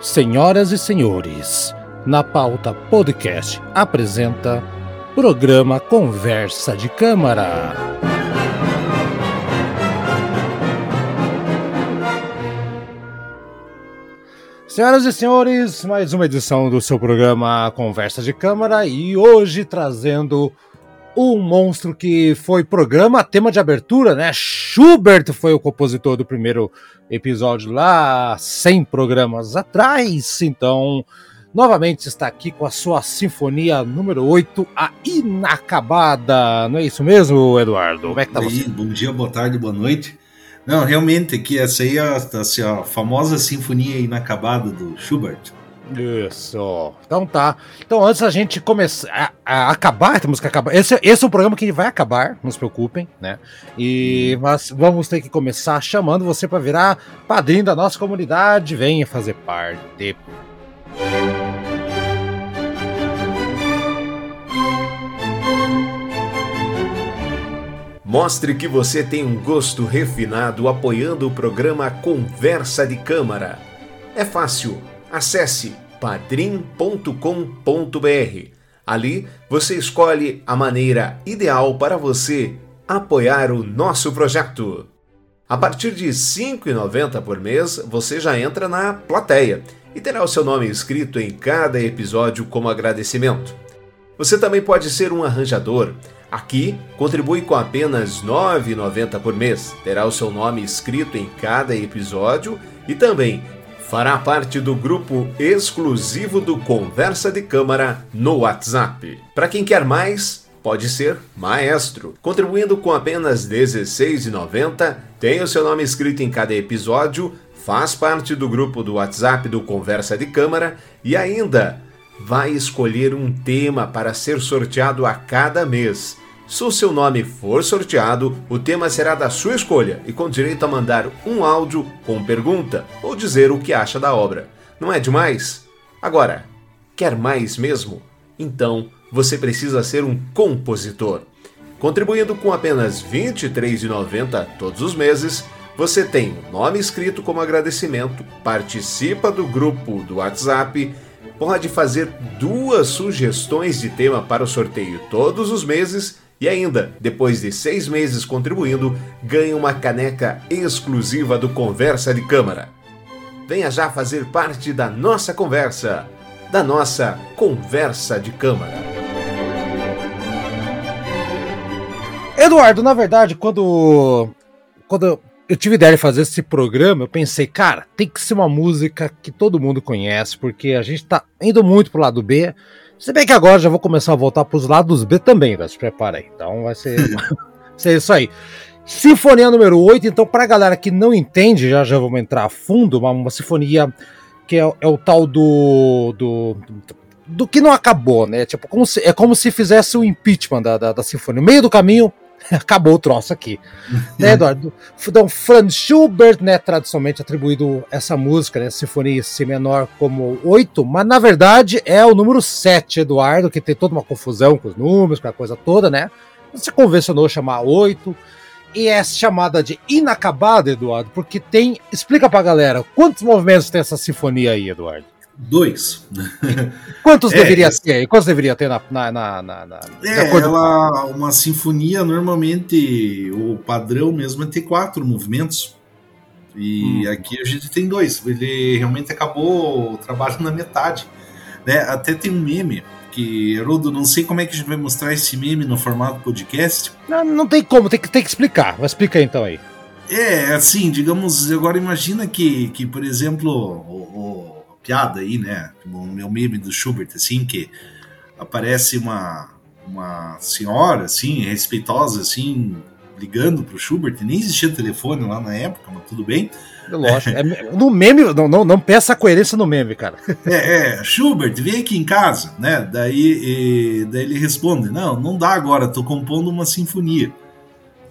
Senhoras e senhores, na pauta podcast apresenta programa Conversa de Câmara. Senhoras e senhores, mais uma edição do seu programa Conversa de Câmara e hoje trazendo um monstro que foi programa, tema de abertura, né? Schubert foi o compositor do primeiro episódio lá 100 programas atrás. Então, novamente está aqui com a sua sinfonia número 8, a Inacabada. Não é isso mesmo, Eduardo? Como é que tá aí, você? Bom dia, boa tarde, boa noite. Não, realmente, aqui essa aí é a, assim, a famosa sinfonia inacabada do Schubert. Isso. Então tá. Então antes a gente começar a, a, acabar, essa que acabar. Esse, esse é um programa que vai acabar, não se preocupem, né? E hum. mas vamos ter que começar chamando você para virar padrinho da nossa comunidade, venha fazer parte. Mostre que você tem um gosto refinado apoiando o programa Conversa de Câmara. É fácil acesse padrim.com.br. Ali você escolhe a maneira ideal para você apoiar o nosso projeto. A partir de R$ 5,90 por mês, você já entra na plateia e terá o seu nome escrito em cada episódio como agradecimento. Você também pode ser um arranjador. Aqui, contribui com apenas R$ 9,90 por mês. Terá o seu nome escrito em cada episódio e também fará parte do grupo exclusivo do Conversa de Câmara no WhatsApp. Para quem quer mais, pode ser maestro. Contribuindo com apenas R$ 16,90, tem o seu nome escrito em cada episódio, faz parte do grupo do WhatsApp do Conversa de Câmara e ainda vai escolher um tema para ser sorteado a cada mês. Se o seu nome for sorteado, o tema será da sua escolha e com direito a mandar um áudio com pergunta ou dizer o que acha da obra. Não é demais? Agora, quer mais mesmo? Então você precisa ser um compositor. Contribuindo com apenas R$ 23,90 todos os meses, você tem o nome escrito como agradecimento, participa do grupo do WhatsApp, pode fazer duas sugestões de tema para o sorteio todos os meses e ainda, depois de seis meses contribuindo, ganha uma caneca exclusiva do Conversa de Câmara. Venha já fazer parte da nossa conversa, da nossa Conversa de Câmara. Eduardo, na verdade, quando, quando eu tive ideia de fazer esse programa, eu pensei, cara, tem que ser uma música que todo mundo conhece, porque a gente tá indo muito pro lado B. Se bem que agora já vou começar a voltar para os lados B também, tá? se prepara aí. Então vai ser, ser isso aí. Sinfonia número 8, então para a galera que não entende, já já vamos entrar a fundo, uma, uma sinfonia que é, é, o tal do, do, do que não acabou, né? Tipo, como se, é como se fizesse o impeachment da, da, da sinfonia. No meio do caminho, acabou o troço aqui. né, Eduardo? Então, Franz Schubert, né, tradicionalmente atribuído essa música, né, Sinfonia C menor como 8, mas na verdade é o número 7, Eduardo, que tem toda uma confusão com os números, com a coisa toda, né? Você convencionou chamar 8 e é chamada de inacabada, Eduardo, porque tem. Explica pra galera quantos movimentos tem essa sinfonia aí, Eduardo. Dois. Quantos é, deveria ter? Quantos deveria ter na. na, na, na, é, ela, uma sinfonia, normalmente, o padrão mesmo é ter quatro movimentos. E hum. aqui a gente tem dois. Ele realmente acabou o trabalho na metade. Né? Até tem um meme que, Haroldo, não sei como é que a gente vai mostrar esse meme no formato podcast. Não, não tem como, tem que, tem que explicar. Vai explicar então aí. É, assim, digamos, agora imagina que, que por exemplo, o, o piada aí, né? O meu meme do Schubert, assim, que aparece uma, uma senhora, assim, respeitosa, assim, ligando pro Schubert, nem existia telefone lá na época, mas tudo bem. Lógico. É, no meme, não, não, não peça coerência no meme, cara. É, é, Schubert, vem aqui em casa, né? Daí, e, daí ele responde: Não, não dá agora, tô compondo uma sinfonia.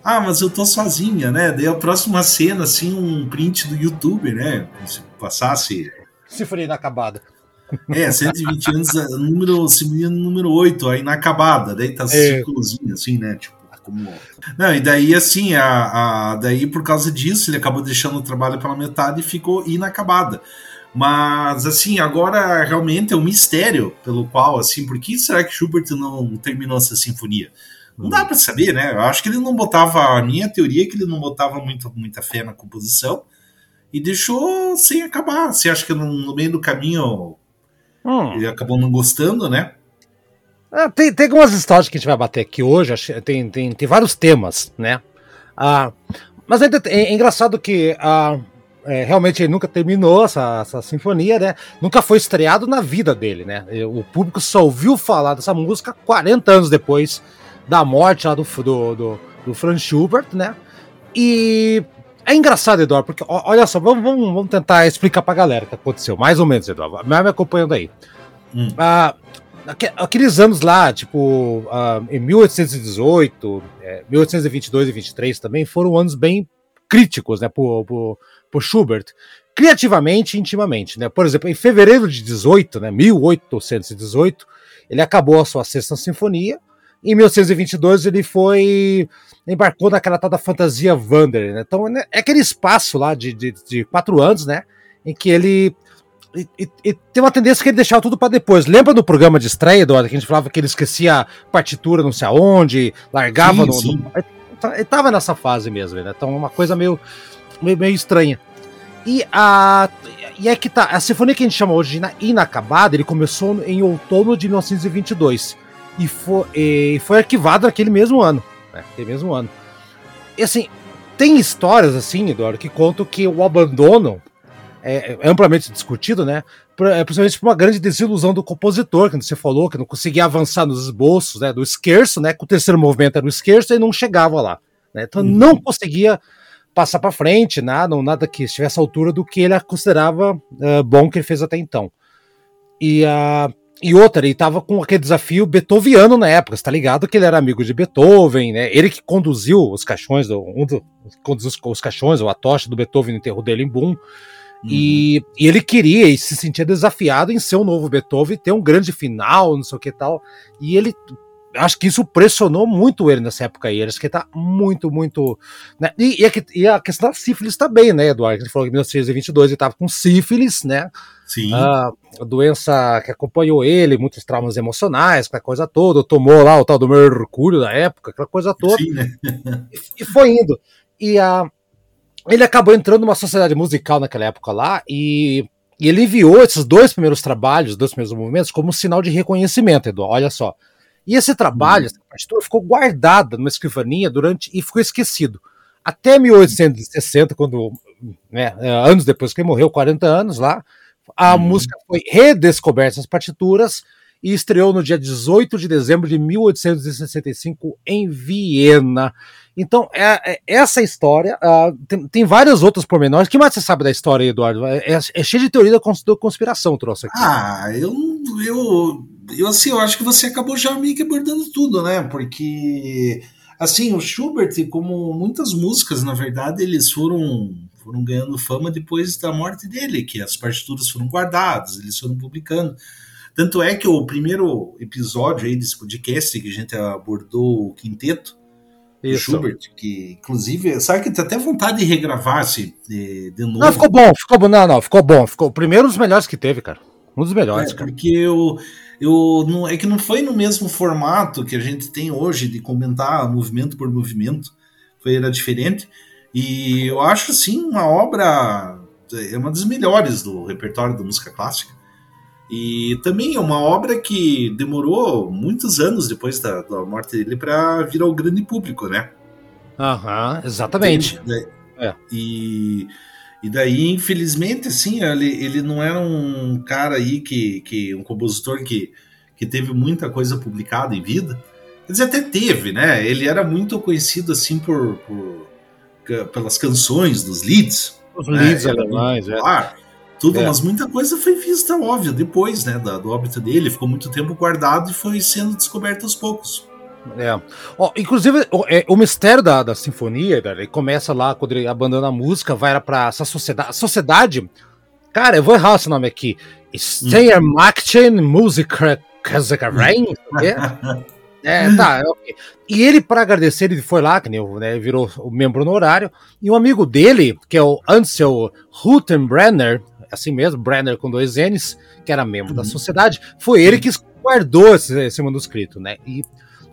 Ah, mas eu tô sozinha, né? Daí a próxima cena, assim, um print do YouTube, né? Se passasse Sinfonia Inacabada. É, 120 anos, é, número, sinfonia número 8, a Inacabada. Daí tá é. círculozinho, assim, né? Tipo, como... Não, e daí, assim, a, a, daí por causa disso, ele acabou deixando o trabalho pela metade e ficou inacabada. Mas, assim, agora realmente é um mistério pelo qual, assim, por que será que Schubert não terminou essa sinfonia? Não dá para saber, né? Eu acho que ele não botava. A minha teoria é que ele não botava muito, muita fé na composição e deixou sem acabar. Você acha que no, meio do caminho hum. ele acabou não gostando, né? Ah, tem, tem algumas histórias que a gente vai bater aqui hoje, tem, tem, tem vários temas, né? Ah, mas é, é, engraçado que ah, é, realmente ele nunca terminou essa, essa sinfonia, né? Nunca foi estreado na vida dele, né? O público só ouviu falar dessa música 40 anos depois da morte lá do, do, do, do Franz Schubert, né? E é engraçado, Eduardo, porque olha só, vamos, vamos, vamos tentar explicar pra galera o que aconteceu, mais ou menos, Eduardo. Vai me acompanhando aí. Hum. Ah, aqueles anos lá, tipo, uh, em 1818, é, 1822 e 23 também foram anos bem críticos, né, por, por, por Schubert, criativamente e intimamente, né? Por exemplo, em fevereiro de 18, né, 1818, ele acabou a sua sexta sinfonia. Em 1822 ele foi embarcou naquela tal da fantasia Wander, né? Então é aquele espaço lá de, de, de quatro anos, né? Em que ele e, e, e, tem uma tendência que ele deixava tudo para depois. Lembra do programa de estreia, Eduardo, que a gente falava que ele esquecia partitura não sei aonde, largava sim, no, sim. no, Ele tava nessa fase mesmo, né? Então uma coisa meio, meio, meio, estranha. E a. E é que tá. A sinfonia que a gente chama hoje de inacabada, ele começou em outono de 1922. E foi, e foi arquivado naquele mesmo ano. Né? Aquele mesmo ano. E assim, tem histórias assim, Eduardo, que contam que o abandono é, é amplamente discutido, né? É, principalmente por uma grande desilusão do compositor, que você falou, que não conseguia avançar nos esboços né, do esquerço, né? Que o terceiro movimento era o esquerço e não chegava lá. Né? Então uhum. não conseguia passar para frente, nada, nada que estivesse à altura do que ele considerava uh, bom que ele fez até então. E, uh, e outra, ele estava com aquele desafio beethoviano na época, está ligado que ele era amigo de Beethoven, né? Ele que conduziu os caixões, do, um do, conduziu os, os caixões, ou a tocha do Beethoven no enterro dele em Boom. Uhum. E, e, ele queria e se sentia desafiado em ser o um novo Beethoven, ter um grande final, não sei o que tal. E ele acho que isso pressionou muito ele nessa época aí. Ele acho que tá muito, muito. Né? E, e, a, e, a, questão da sífilis também, né, Eduardo? Ele falou que em 1922 ele tava com sífilis, né? Sim. a doença que acompanhou ele, muitos traumas emocionais, aquela coisa toda. Tomou lá o tal do mercúrio da época, aquela coisa toda. Sim, né? e, e foi indo. E a ele acabou entrando numa sociedade musical naquela época lá e, e ele enviou esses dois primeiros trabalhos, dois primeiros movimentos, como um sinal de reconhecimento, Eduardo. Olha só. E esse trabalho, uhum. essa partitura, ficou guardada numa escrivaninha durante e ficou esquecido. Até 1860, quando, né, anos depois que ele morreu, 40 anos lá, a uhum. música foi redescoberta, as partituras, e estreou no dia 18 de dezembro de 1865 em Viena. Então, é, é essa história. Uh, tem, tem vários outros pormenores. O que mais você sabe da história, Eduardo? É, é, é cheio de teoria da conspiração, trouxe aqui. Ah, eu, eu, eu, assim, eu acho que você acabou já meio que abordando tudo, né? Porque, assim, o Schubert, como muitas músicas, na verdade, eles foram, foram ganhando fama depois da morte dele, que as partituras foram guardadas, eles foram publicando. Tanto é que o primeiro episódio aí desse podcast que a gente abordou o quinteto, Isso. Schubert, que inclusive, sabe que tem até vontade de regravar se de, de novo. Não, ficou bom, ficou bom, não, não, ficou bom, ficou o primeiro dos melhores que teve, cara. Um dos melhores, é, cara. Porque eu, eu não, é que não foi no mesmo formato que a gente tem hoje de comentar movimento por movimento, foi era diferente. E eu acho assim uma obra é uma das melhores do repertório da música clássica. E também é uma obra que demorou muitos anos depois da, da morte dele para vir ao grande público, né? Aham, exatamente. é. E, e daí, infelizmente, assim, ele, ele não era um cara aí que, que um compositor que, que teve muita coisa publicada em vida. Quer dizer, até teve, né? Ele era muito conhecido assim por, por pelas canções dos leads. Os né? leads alemães, é tudo, é. mas muita coisa foi vista, óbvio, depois, né, do, do óbito dele, ficou muito tempo guardado e foi sendo descoberto aos poucos. É. Oh, inclusive, o, é, o mistério da, da sinfonia, ele começa lá quando ele abandona a música, vai para essa sociedade. Sociedade, cara, eu vou errar esse nome aqui. Steiermarkten Musiker Kasakarein? É, tá. Okay. E ele, para agradecer, ele foi lá, que nem né, virou o membro honorário, e um amigo dele, que é o Ansel Rutenbrenner, assim mesmo, Brenner com dois N's, que era membro uhum. da sociedade, foi ele que guardou esse, esse manuscrito, né? E,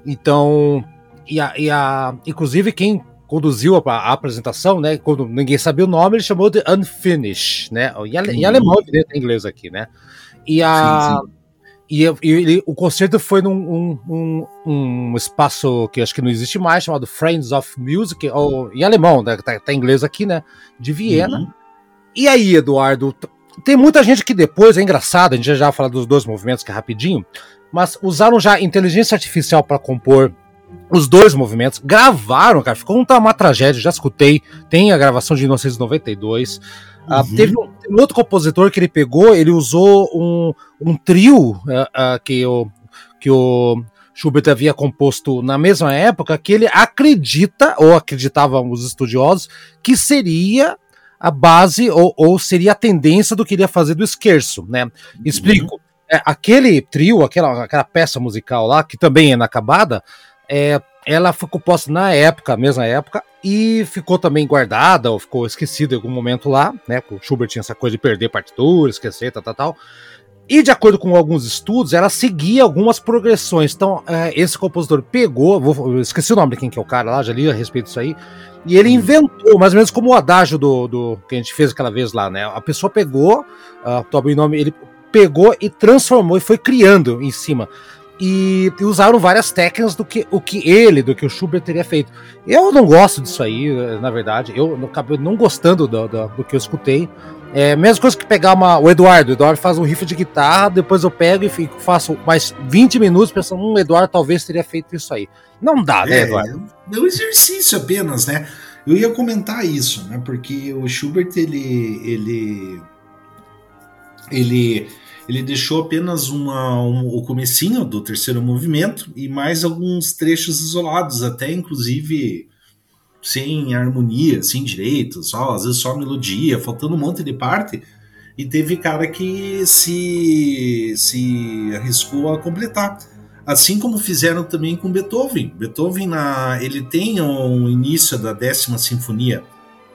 então, e a, e a, inclusive quem conduziu a, a, apresentação, né? Quando ninguém sabia o nome, ele chamou de Unfinished, né? Em, ale, uhum. em alemão, em inglês aqui, né? E a. Sim, sim. E, e, o concerto foi num um, um, um, espaço que acho que não existe mais, chamado Friends of Music, ou em alemão, né, tá, tá em inglês aqui, né? De Viena. Uhum. E aí, Eduardo, tem muita gente que depois, é engraçado, a gente já, já fala dos dois movimentos que é rapidinho, mas usaram já inteligência artificial para compor os dois movimentos, gravaram, cara, ficou uma, uma tragédia, já escutei, tem a gravação de 1992. Uh, uhum. teve, um, teve, um, outro compositor que ele pegou, ele usou um, um trio uh, uh, que, o, que o Schubert havia composto na mesma época, que ele acredita, ou acreditavam os estudiosos, que seria a base ou, ou, seria a tendência do que ele ia fazer do esquerço, né? Explico. Uhum. É, aquele trio, aquela, aquela peça musical lá, que também é inacabada, é, ela foi composta na época, mesma época, e ficou também guardada, ou ficou esquecida em algum momento lá, né? O Schubert tinha essa coisa de perder partitura, esquecer, tal, tal, tal. E de acordo com alguns estudos, ela seguia algumas progressões. Então, é, esse compositor pegou, vou, esqueci o nome de quem que é o cara lá, já li a respeito disso aí, e ele inventou, mais ou menos como o adágio do, do que a gente fez aquela vez lá, né? A pessoa pegou, uh, o nome, ele pegou e transformou e foi criando em cima e, e, usaram várias técnicas do que o que ele, do que o Schubert teria feito. Eu não gosto disso aí, na verdade. Eu acabei não gostando do, do, do, que eu escutei. É mesma coisa que pegar uma, o Eduardo. O Eduardo faz um riff de guitarra, depois eu pego e fico, faço mais 20 minutos pensando, hum, o Eduardo talvez teria feito isso aí. Não dá, né, é, Eduardo? É um exercício apenas, né? Eu ia comentar isso, né? Porque o Schubert, ele. ele. ele ele deixou apenas uma, um, o comecinho do terceiro movimento e mais alguns trechos isolados, até inclusive sem harmonia, sem direito, só, às vezes só melodia, faltando um monte de parte. E teve cara que se, se arriscou a completar. Assim como fizeram também com Beethoven. Beethoven na, ele tem o início da décima sinfonia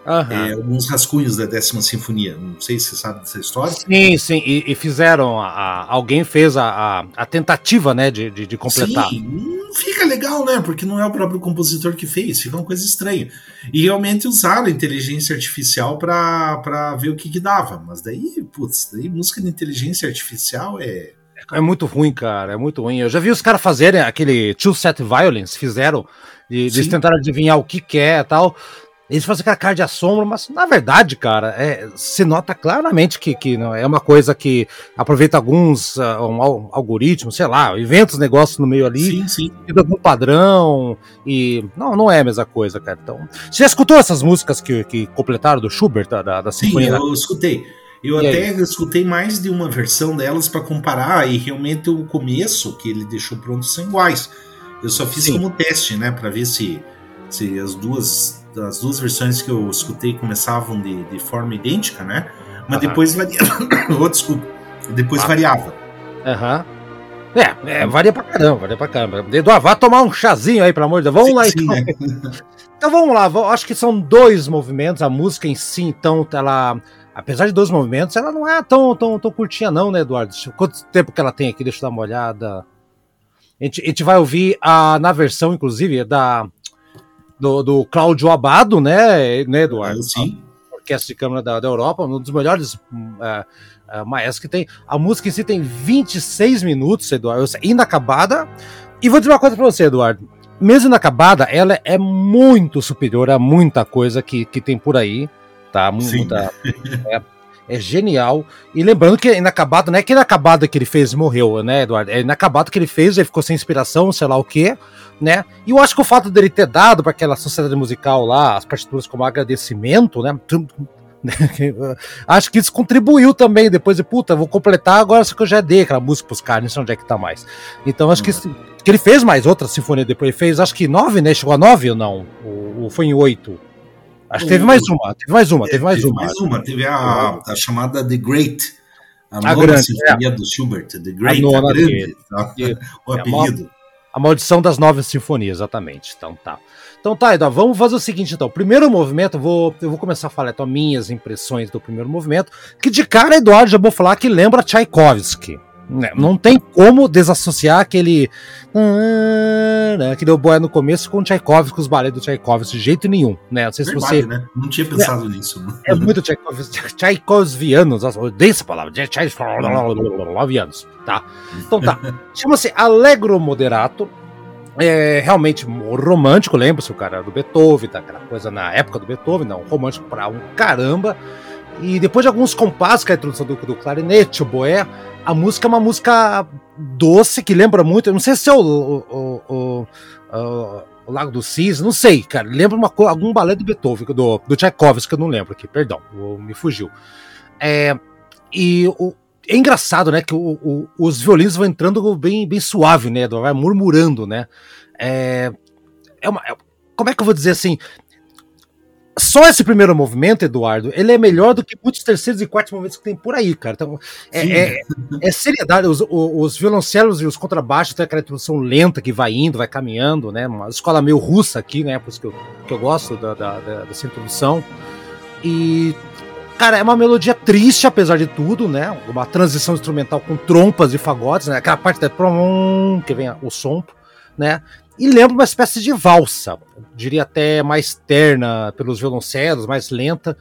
Uhum. É, alguns rascunhos da décima sinfonia. Não sei se você sabe dessa história. Sim, sim. E, e fizeram. A, a, alguém fez a, a, tentativa, né, de, de, de completar. Sim, não fica legal, né? Porque não é o próprio compositor que fez, fica uma coisa estranha. E realmente usaram a inteligência artificial para ver o que, que dava. Mas daí, putz, daí música de inteligência artificial é. É muito ruim, cara, é muito ruim. Eu já vi os caras fazerem aquele Two Set Violence, fizeram, de, de tentar adivinhar o que, que é tal. Eles fazem aquela cara de assombro, mas na verdade, cara, é, se nota claramente que, que não, é uma coisa que aproveita alguns uh, um, algoritmos, sei lá, inventos negócios no meio ali, sim, sim. algum padrão, e não, não é a mesma coisa, cara. Então, você já escutou essas músicas que, que completaram do Schubert, da, da, da Sinfonia? Sim, eu escutei. Eu e até aí? escutei mais de uma versão delas para comparar, e realmente o começo que ele deixou pronto são iguais. Eu só fiz sim. como teste, né, para ver se, se as duas das duas versões que eu escutei começavam de, de forma idêntica, né? Mas uhum. depois variava. oh, desculpa. Depois ah. variava. Aham. Uhum. É, é, varia pra caramba, varia pra caramba. Eduardo, vá tomar um chazinho aí, pelo amor de Deus. Vamos sim, lá, sim, então. Né? então vamos lá, acho que são dois movimentos. A música em si, então, ela. Apesar de dois movimentos, ela não é tão, tão, tão curtinha, não, né, Eduardo? Quanto tempo que ela tem aqui? Deixa eu dar uma olhada. A gente, a gente vai ouvir a, na versão, inclusive, da do, do Cláudio Abado, né, né Eduardo? Sim. Orquestra de Câmara da, da Europa, um dos melhores uh, uh, maestros que tem. A música em si tem 26 minutos, Eduardo, inacabada. E vou dizer uma coisa para você, Eduardo. Mesmo inacabada, ela é muito superior a muita coisa que, que tem por aí, tá? Muita, é, é genial. E lembrando que inacabado, não é que inacabado que ele fez e morreu, né, Eduardo? É inacabado que ele fez, ele ficou sem inspiração, sei lá o quê né? E eu acho que o fato dele ter dado para aquela sociedade musical lá as partituras como agradecimento, né? acho que isso contribuiu também. Depois de puta, vou completar agora, só que eu já dei aquela música pros caras, não sei onde é que tá mais. Então acho que, uhum. que ele fez mais outra sinfonia depois. Ele fez, acho que nove, né? Chegou a nove ou não? Ou, ou foi em oito? Acho que teve mais uma, teve mais uma, teve mais teve uma. Mais uma, teve a, a chamada The Great. A, a nona grande, sinfonia é. do Schubert, The Great, a, nona a grande, tá? o apelido. A Maldição das Nove Sinfonias, exatamente. Então tá. Então tá, Eduardo, vamos fazer o seguinte então. Primeiro movimento, eu vou, eu vou começar a falar então minhas impressões do primeiro movimento, que de cara, Eduardo, já vou falar que lembra Tchaikovsky. Né, não tem como desassociar aquele. que deu boia no começo com Tchaikovsky, os balés do Tchaikovsky, de jeito nenhum. Né? Não sei Verdade, se você. Né? Não tinha pensado é, nisso. Né? É muito Tchaikovsky, Tchaikovsvianos, eu odeio essa palavra, Tchaikovsvianos, tá? Então tá. Chama-se Allegro Moderato. É realmente romântico, lembra-se o cara do Beethoven, daquela coisa na época do Beethoven, não, romântico pra um caramba. E depois de alguns compassos, que é a introdução do, do clarinete, o boé, a música é uma música doce que lembra muito. Eu não sei se é o, o, o, o Lago do Cis, não sei, cara. Lembra uma, algum balé do Beethoven, do, do Tchaikovsky, que eu não lembro aqui, perdão, me fugiu. É, e o, é engraçado, né, que o, os violinos vão entrando bem, bem suave, né, vai murmurando, né. É, é uma, é, como é que eu vou dizer assim? Só esse primeiro movimento, Eduardo, ele é melhor do que muitos terceiros e quartos movimentos que tem por aí, cara. Então, é, é, é, seriedade. Os, os, violoncelos e os contrabaixos tem aquela introdução lenta que vai indo, vai caminhando, né? Uma escola meio russa aqui, né? Por isso que eu, que eu gosto da, da, da, dessa introdução. E, cara, é uma melodia triste, apesar de tudo, né? Uma transição instrumental com trompas e fagotes, né? Aquela parte da que vem o som, né? E lembra uma espécie de valsa, diria até mais terna pelos violoncelos, mais lenta.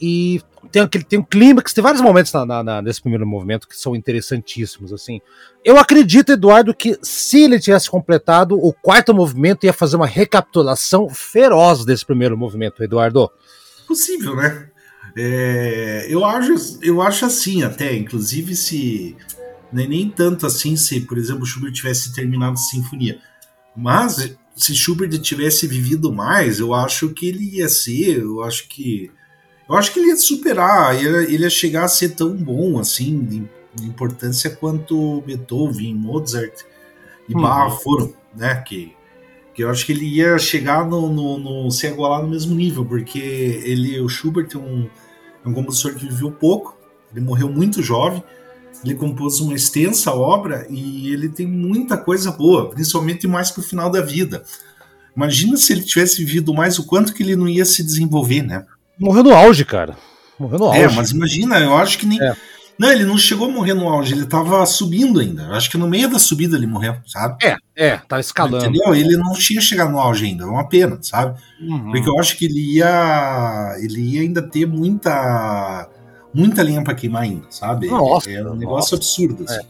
E tem aquele tem um clímax, tem vários momentos na, na, nesse primeiro movimento que são interessantíssimos. assim. Eu acredito, Eduardo, que se ele tivesse completado o quarto movimento, ia fazer uma recapitulação feroz desse primeiro movimento, Eduardo. Possível, né? É, eu, acho, eu acho assim até, inclusive se nem, nem tanto assim se, por exemplo, Schubert tivesse terminado a sinfonia. Mas se Schubert tivesse vivido mais, eu acho que ele ia ser, eu acho que eu acho que ele ia superar, ele, ele ia chegar a ser tão bom assim de, de importância quanto Beethoven, Mozart e uhum. Bach foram, né? Que, que eu acho que ele ia chegar no, no, no se igualar no mesmo nível, porque ele, o Schubert é um, é um compositor que viveu pouco, ele morreu muito jovem ele compôs uma extensa obra e ele tem muita coisa boa, principalmente mais para o final da vida. Imagina se ele tivesse vivido mais, o quanto que ele não ia se desenvolver, né? Morreu no auge, cara. Morreu no é, auge. É, mas imagina, eu acho que nem. É. Não, ele não chegou a morrer no auge, ele estava subindo ainda. Eu acho que no meio da subida ele morreu, sabe? É, é, tá escalando. Entendeu? Ele não tinha chegado no auge ainda, é uma pena, sabe? Uhum. Porque eu acho que ele ia. Ele ia ainda ter muita muita lenha para queimar ainda, sabe? Nossa, é um negócio nossa. absurdo. Assim. É.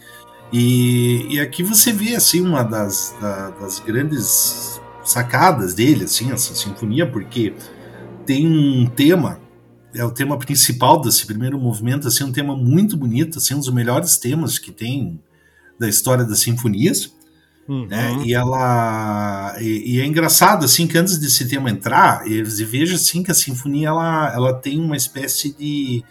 E, e aqui você vê assim uma das, da, das grandes sacadas dele, assim, essa sinfonia, porque tem um tema, é o tema principal desse primeiro movimento, assim, um tema muito bonito, assim, um dos melhores temas que tem da história das sinfonias. Uhum. Né? E ela e, e, é engraçado assim que antes desse tema entrar, veja assim que a sinfonia ela, ela tem uma espécie de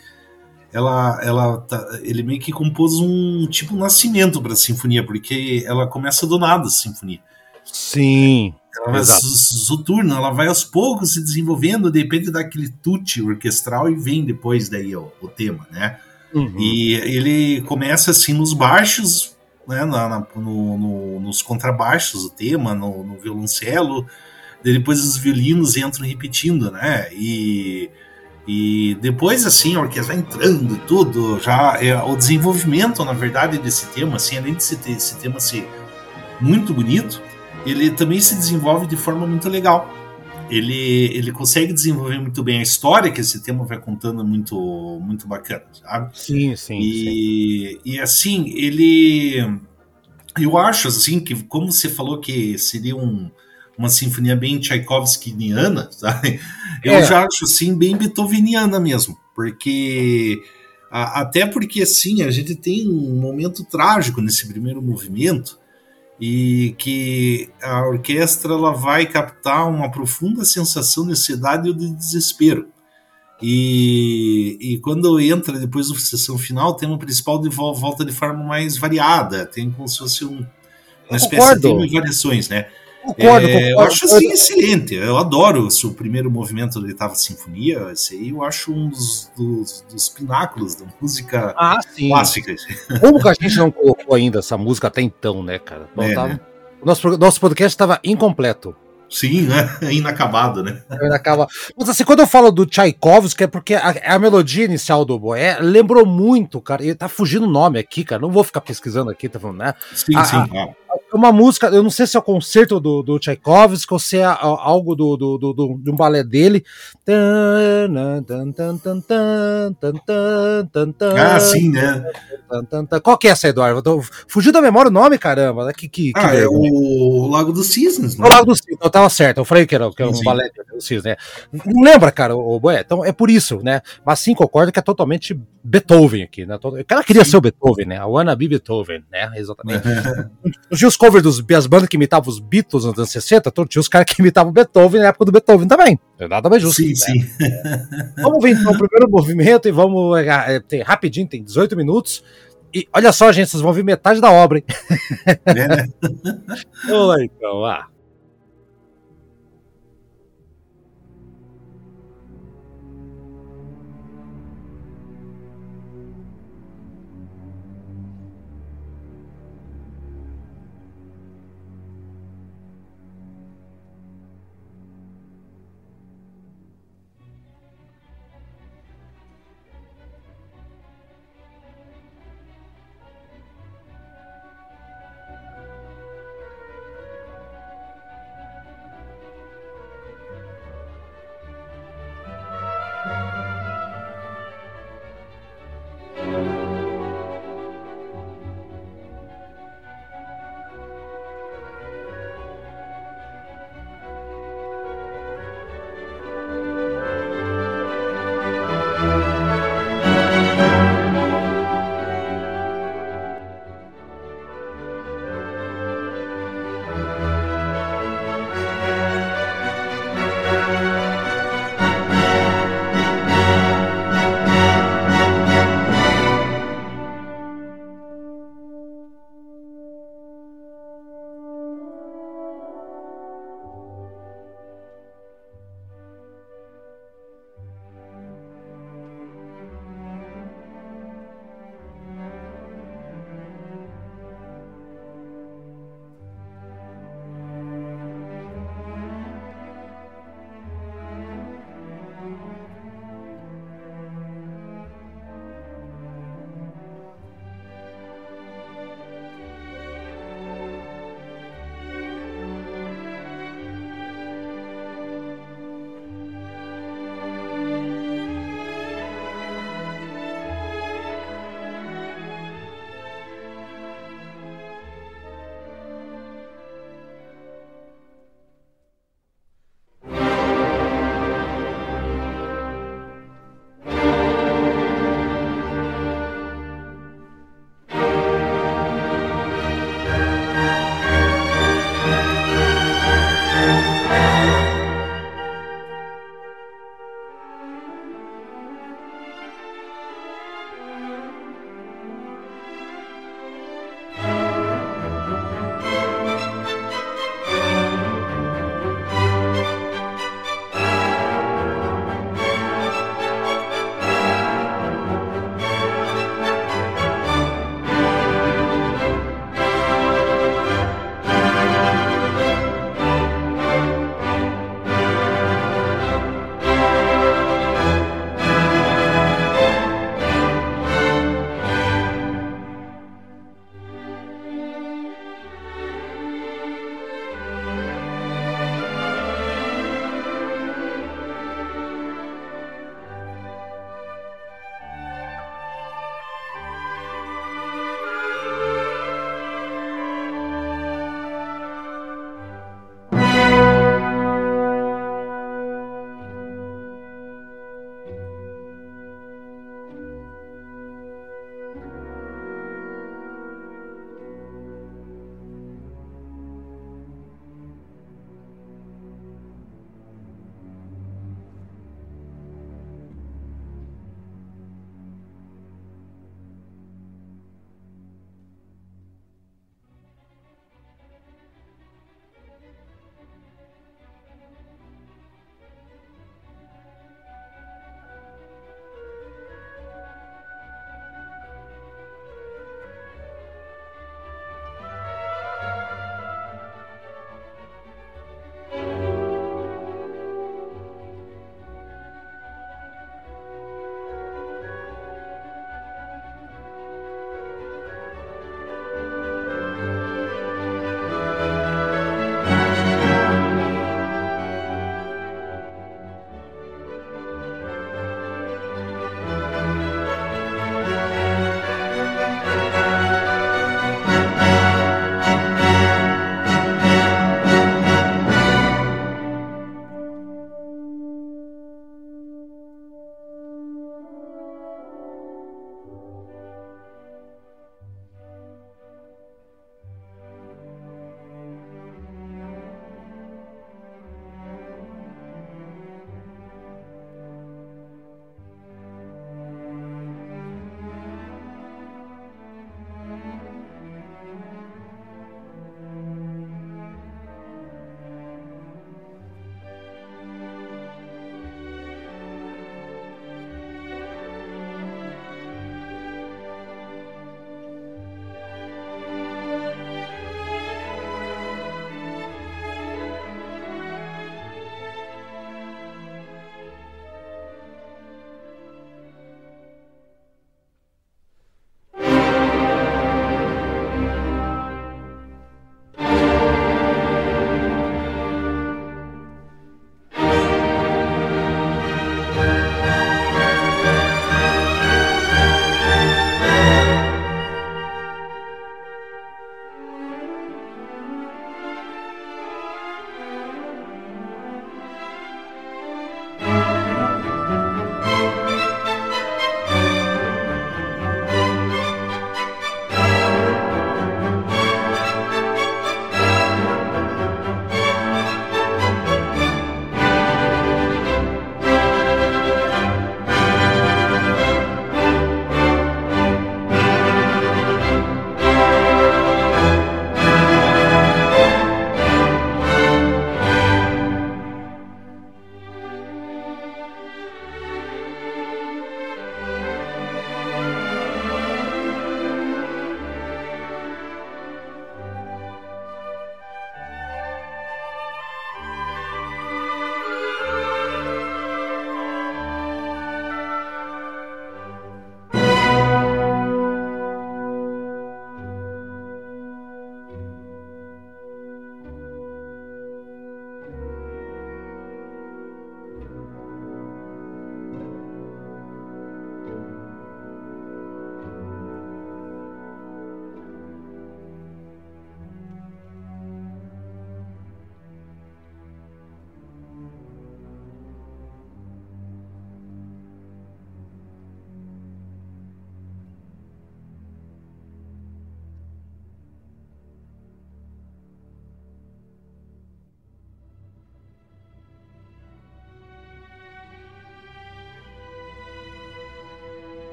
ela, ela tá, ele meio que compôs um tipo nascimento para a sinfonia, porque ela começa do nada a sinfonia. Sim. Ela vai soturna, ela vai aos poucos se desenvolvendo, depende daquele tute orquestral e vem depois daí o, o tema, né? Uhum. E ele começa assim nos baixos, né, na, na no, no, nos contrabaixos o tema, no, no violoncelo, depois os violinos entram repetindo, né? E e depois, assim, a orquestra vai entrando tudo, já é, o desenvolvimento, na verdade, desse tema, assim, além de ter, esse tema ser muito bonito, ele também se desenvolve de forma muito legal. Ele, ele consegue desenvolver muito bem a história que esse tema vai contando muito muito bacana, sabe? Sim, sim. E, sim. e assim, ele. Eu acho assim que, como você falou que seria um, uma sinfonia bem Tchaikovskiniana, sabe? Eu é. já acho assim bem beethoveniana mesmo, porque a, até porque assim a gente tem um momento trágico nesse primeiro movimento e que a orquestra ela vai captar uma profunda sensação de ansiedade e de desespero. E, e quando entra depois da sessão final, o tema principal de volta de forma mais variada, tem como se fosse um, uma espécie de variações, né? Concordo, é, concordo, Eu acho assim excelente. Eu adoro o primeiro movimento da oitava sinfonia. Esse aí eu acho um dos, dos, dos pináculos da música ah, clássica. Como que a gente não colocou ainda essa música até então, né, cara? É, né? o nosso, nosso podcast estava incompleto. Sim, né? Inacabado, né? Inacabado. Mas assim, quando eu falo do Tchaikovsky, é porque a, a melodia inicial do Boé lembrou muito, cara. E tá fugindo o nome aqui, cara. Não vou ficar pesquisando aqui, tá falando, né? Sim, a, sim. A, uma música, eu não sei se é o concerto do, do Tchaikovsky ou se é algo do, do, do, de um balé dele. Ah, sim, né? Qual que é essa, Eduardo? Fugiu da memória o nome, caramba. Que, que, ah, que é o Lago dos Cisnes, né? O Lago dos Cisnes, eu tava certo. Eu falei que era, que era um sim. balé dos Cisnes, né? Não lembra, cara, o Boé? Então é por isso, né? Mas sim, concordo que é totalmente Beethoven aqui, né? O cara queria sim. ser o Beethoven, né? A wannabe Beethoven, né? Exatamente. tinha os covers dos as bandas que imitavam os Beatles nos anos 60, então tinha os caras que imitavam Beethoven na época do Beethoven também. É nada mais justo. Sim, né? sim. vamos ver então o primeiro movimento e vamos é, tem, rapidinho, tem 18 minutos. E olha só, gente, vocês vão ver metade da obra, hein? É, né? Vamos lá então, ah.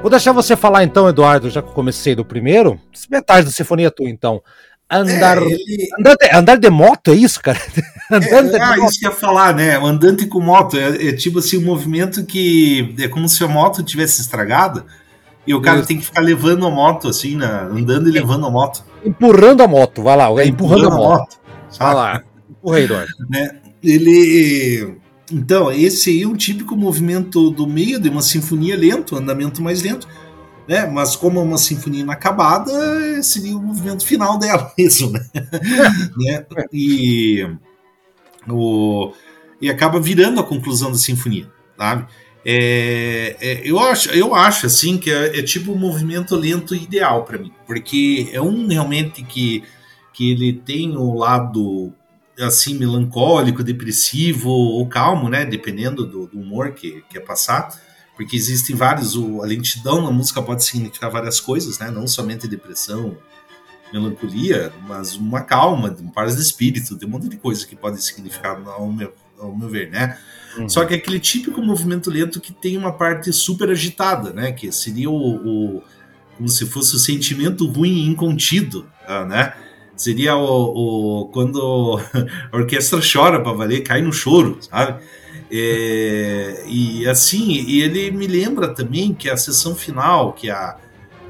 Vou deixar você falar então, Eduardo, já que eu comecei do primeiro. Metade da sinfonia tua, então. Andar, é, ele... andar, de, andar, de, moto, é isso, cara? É, ah, isso que ia falar, né? O andante com moto é, é, tipo assim, um movimento que é como se a moto tivesse estragada e o cara isso. tem que ficar levando a moto, assim, né? andando e levando a moto. Empurrando a moto, vai lá, é empurrando, empurrando a moto. moto vai lá, empurra aí, Eduardo. Né? Ele. Então, esse aí é um típico movimento do meio de uma sinfonia lento, andamento mais lento né? Mas como é uma sinfonia inacabada, seria o movimento final dela mesmo, né? né? E, o, e acaba virando a conclusão da sinfonia, sabe? É, é, eu, acho, eu acho assim que é, é tipo um movimento lento ideal para mim, porque é um realmente que, que ele tem o lado assim melancólico, depressivo ou calmo, né? Dependendo do, do humor que quer passar porque existem vários, o, a lentidão na música pode significar várias coisas, né? Não somente depressão, melancolia, mas uma calma, um paz de espírito, tem um monte de coisa que pode significar ao meu, ao meu ver, né? Uhum. Só que é aquele típico movimento lento que tem uma parte super agitada, né? Que seria o, o como se fosse o sentimento ruim incontido, ah, né? Seria o, o quando a orquestra chora para valer, cai no choro, sabe? É, e assim, e ele me lembra também que a sessão final, que a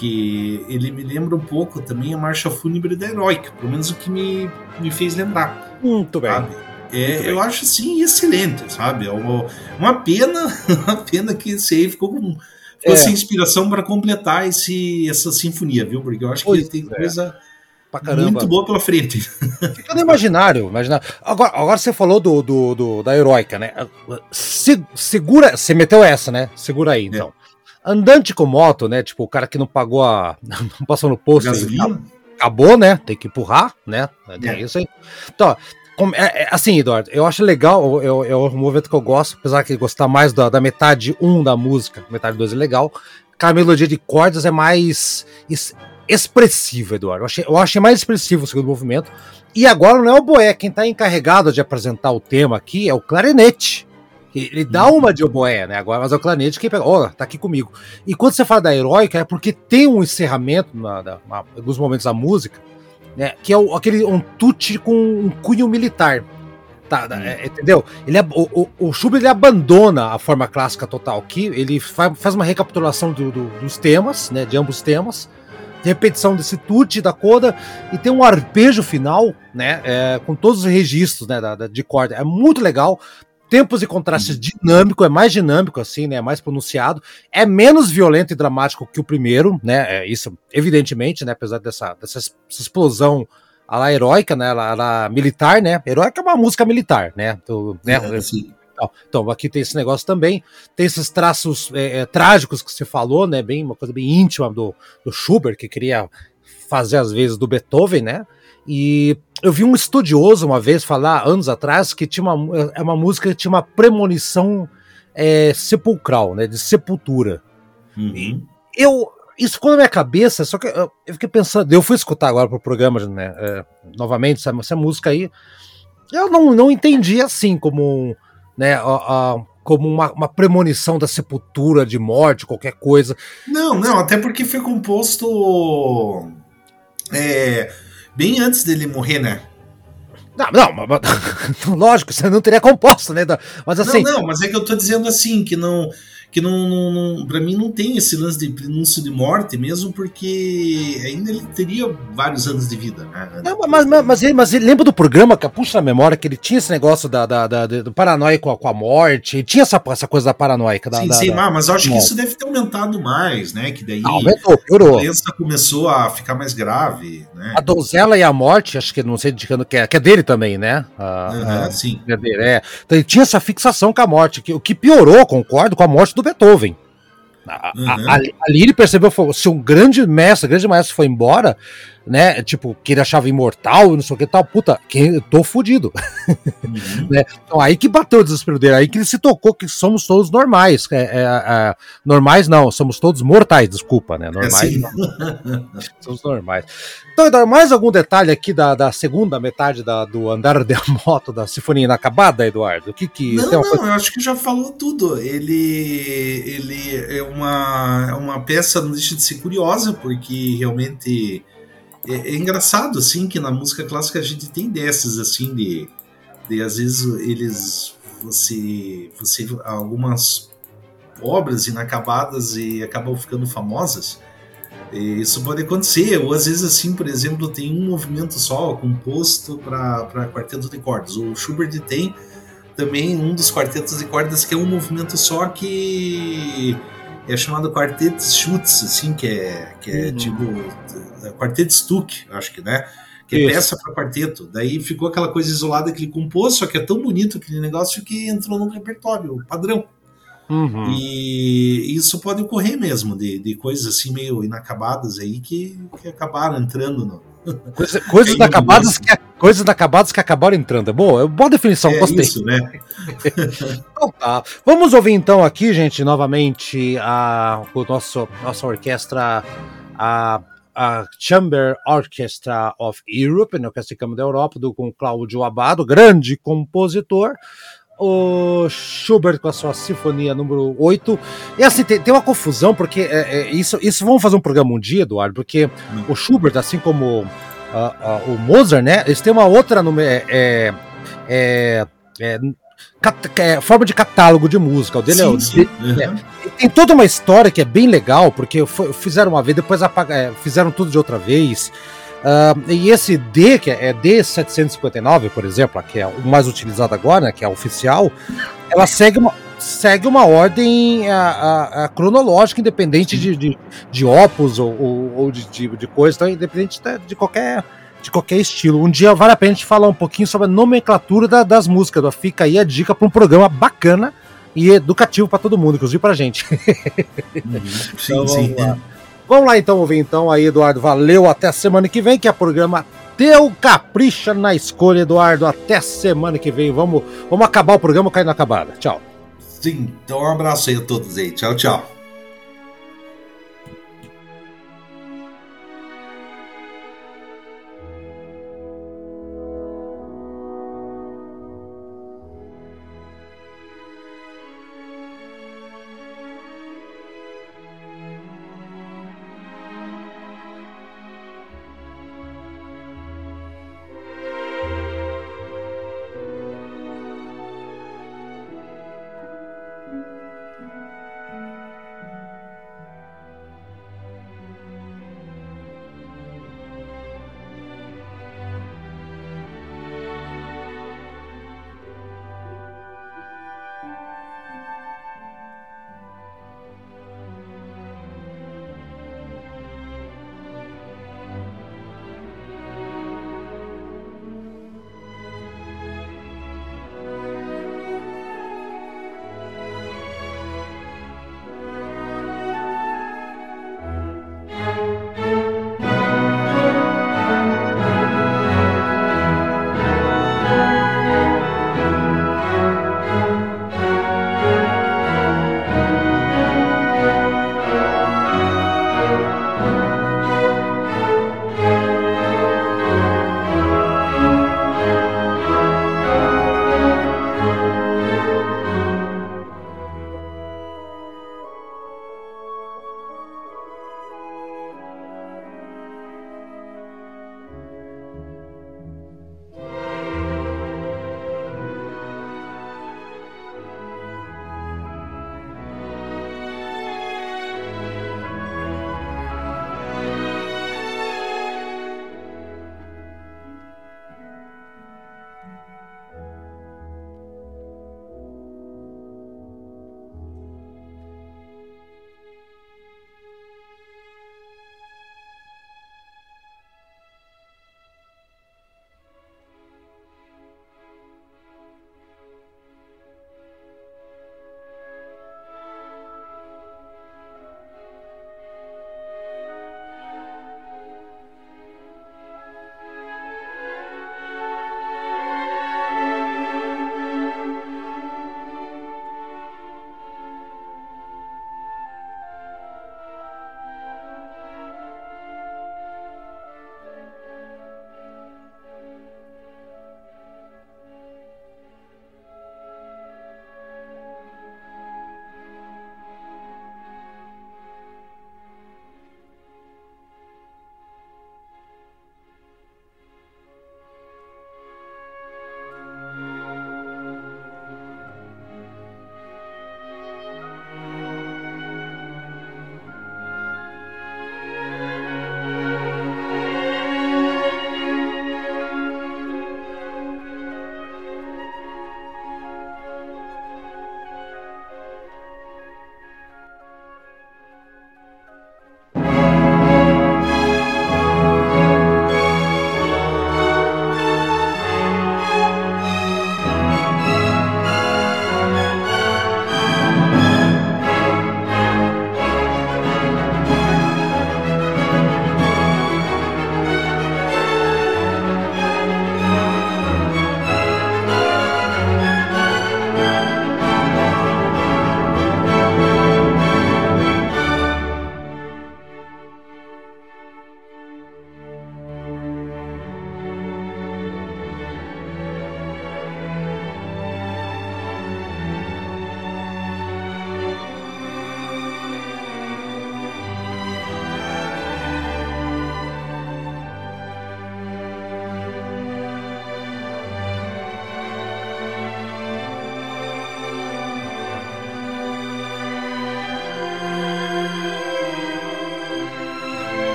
que ele me lembra um pouco também a marcha fúnebre da heróica, pelo menos o que me, me fez lembrar. Muito bem. É, Muito eu bem. acho assim excelente, sabe? É uma, uma pena, uma pena que esse aí ficou com ficou é. sem inspiração para completar esse, essa sinfonia, viu? Porque eu acho pois que ele tem é. Pra caramba. Muito boa pela frente. Fica no imaginário, imaginário. Agora, agora você falou do, do, do da heróica, né? Se, segura, você meteu essa, né? Segura aí, então. É. Andante com moto, né? Tipo, o cara que não pagou a. não passou no posto. Acabou, né? Tem que empurrar, né? É, é. isso aí. Então, é, é, assim, Eduardo, eu acho legal, é um movimento que eu gosto, apesar de gostar mais da, da metade 1 um da música, metade 2 é legal. Que a melodia de cordas é mais expressivo, Eduardo. Eu achei, eu achei mais expressivo o segundo movimento. E agora não é o Boé, quem está encarregado de apresentar o tema aqui é o clarinete. Ele dá uhum. uma de oboé, né? Agora, mas é o clarinete que pega. Ó, oh, tá aqui comigo. E quando você fala da heróica, é porque tem um encerramento na, na, na, nos momentos da música, né? Que é o, aquele um tute com um cunho militar. Tá, hum. é, entendeu? Ele, o, o, o Schubert ele abandona a forma clássica total aqui, ele faz, faz uma recapitulação do, do, dos temas, né, de ambos temas, repetição desse tute da coda e tem um arpejo final, né, é, com todos os registros, né, da, da, de corda. É muito legal. Tempos e contrastes uhum. dinâmico, é mais dinâmico assim, né, é mais pronunciado, é menos violento e dramático que o primeiro, né, é isso evidentemente, né, apesar dessa, dessa explosão a la heróica, né, a la, a la militar, né, heróica é uma música militar, né, do, né, é, então, aqui tem esse negócio também. Tem esses traços é, é, trágicos que você falou, né? Bem, uma coisa bem íntima do, do Schubert, que queria fazer às vezes do Beethoven, né? E eu vi um estudioso uma vez falar, anos atrás, que tinha uma, é uma música que tinha uma premonição é, sepulcral, né? De sepultura. Uhum. Eu, isso ficou na minha cabeça, só que eu, eu, fiquei pensando, eu fui escutar agora pro programa, né? É, novamente, essa, essa música aí. Eu não, não entendi assim como né, a, a, como uma, uma, premonição da sepultura, de morte, qualquer coisa. Não, não, até porque foi composto é, bem antes dele morrer, né? Não, não, mas, lógico, você não teria composto, né? Mas assim. Não, não, mas é que eu tô dizendo assim, que não que não, não, não para mim não tem esse lance de prenúncio de morte mesmo porque ainda ele teria vários anos de vida né? não, mas, mas, mas, ele, mas ele lembra do programa que puxa na memória que ele tinha esse negócio da, da, da do paranoia com a, com a morte ele tinha essa, essa coisa da paranoica da, sim, da, sim, da, mas eu acho que isso deve ter aumentado mais né que daí não, aumentou, piorou. a doença começou a ficar mais grave né? a donzela e a morte acho que não sei indicando que é, que é dele também né a, uhum, sim é dele, é. então ele tinha essa fixação com a morte que, o que piorou concordo com a morte do do Beethoven. Uhum. ali ele percebeu, se um grande mestre, grande maestro foi embora, né? Tipo, que ele achava imortal, não sei o que tal. Puta, que, tô fudido. Uhum. né? Então aí que bateu o desespero dele, aí que ele se tocou que somos todos normais. É, é, é, normais não, somos todos mortais, desculpa, né? Normais. É somos normais. Então, Eduardo, mais algum detalhe aqui da, da segunda metade da, do andar de moto da Sinfonia Inacabada, Eduardo? O que que. Não, não, coisa... eu acho que já falou tudo. Ele, ele é uma, é uma peça, não deixa de ser curiosa, porque realmente é, é, engraçado, assim, que na música clássica a gente tem dessas, assim, de, de às vezes eles. Você, você. Algumas obras inacabadas e acabam ficando famosas. E isso pode acontecer, ou às vezes, assim, por exemplo, tem um movimento só composto para quarteto de cordas. O Schubert tem também um dos quartetos de cordas que é um movimento só que é chamado quarteto Schutz, assim, que é, que é uhum. tipo quarteto Stuck, acho que, né? Que é peça para quarteto. Daí ficou aquela coisa isolada que ele compôs, só que é tão bonito aquele negócio que entrou no repertório padrão. Uhum. E isso pode ocorrer mesmo, de, de coisas assim meio inacabadas aí que, que acabaram entrando no, Coisa, coisas, inacabadas que, coisas inacabadas que acabaram entrando. É boa, é boa definição, é gostei. Isso, né? então, tá. Vamos ouvir então aqui, gente, novamente a o nosso nossa orquestra a a Chamber Orchestra of Europe, né, Orquestra de Câmara da Europa, do, com Cláudio Abado, grande compositor, o Schubert com a sua sinfonia número 8. E assim, tem, tem uma confusão, porque é, é, isso, isso vamos fazer um programa um dia, Eduardo, porque hum. o Schubert, assim como uh, uh, o Mozart, né, eles têm uma outra é, é, é, é, é, forma de catálogo de música. O dele sim, é, o, sim. De, uhum. tem toda uma história que é bem legal, porque fizeram uma vez, depois apaga, fizeram tudo de outra vez. Uh, e esse D, que é, é D759, por exemplo, que é o mais utilizado agora, né, que é a oficial, ela segue uma, segue uma ordem a, a, a cronológica, independente de, de, de, opus ou, ou, ou de, de, de coisa, então, independente de, qualquer, de qualquer estilo. Um dia vale a pena a gente falar um pouquinho sobre a nomenclatura da, das músicas. Fica aí a dica para um programa bacana e educativo para todo mundo, inclusive para a gente. Uhum. sim, então, sim. Vamos lá então ouvir então aí, Eduardo. Valeu, até semana que vem, que é programa Teu Capricha na Escolha, Eduardo. Até semana que vem. Vamos, vamos acabar o programa caindo na acabada. Tchau. Sim, então um abraço aí a todos aí. Tchau, tchau.